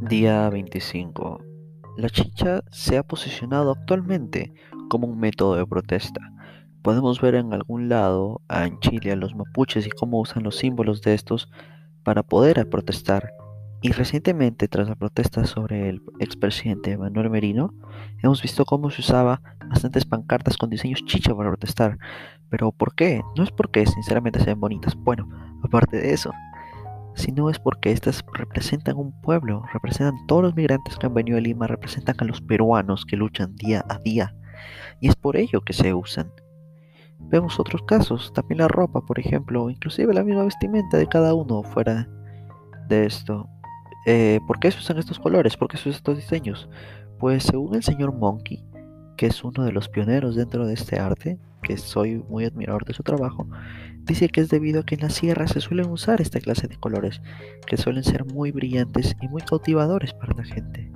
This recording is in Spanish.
Día 25. La chicha se ha posicionado actualmente como un método de protesta. Podemos ver en algún lado en Chile a los mapuches y cómo usan los símbolos de estos para poder protestar. Y recientemente, tras la protesta sobre el expresidente Manuel Merino, hemos visto cómo se usaba bastantes pancartas con diseños chicha para protestar. Pero ¿por qué? No es porque sinceramente sean bonitas. Bueno, aparte de eso, sino es porque estas representan un pueblo, representan todos los migrantes que han venido a Lima, representan a los peruanos que luchan día a día. Y es por ello que se usan. Vemos otros casos, también la ropa, por ejemplo, inclusive la misma vestimenta de cada uno fuera de esto. Eh, ¿Por qué se usan estos colores? ¿Por qué se usan estos diseños? Pues según el señor Monkey, que es uno de los pioneros dentro de este arte, que soy muy admirador de su trabajo, dice que es debido a que en la sierra se suelen usar esta clase de colores, que suelen ser muy brillantes y muy cautivadores para la gente.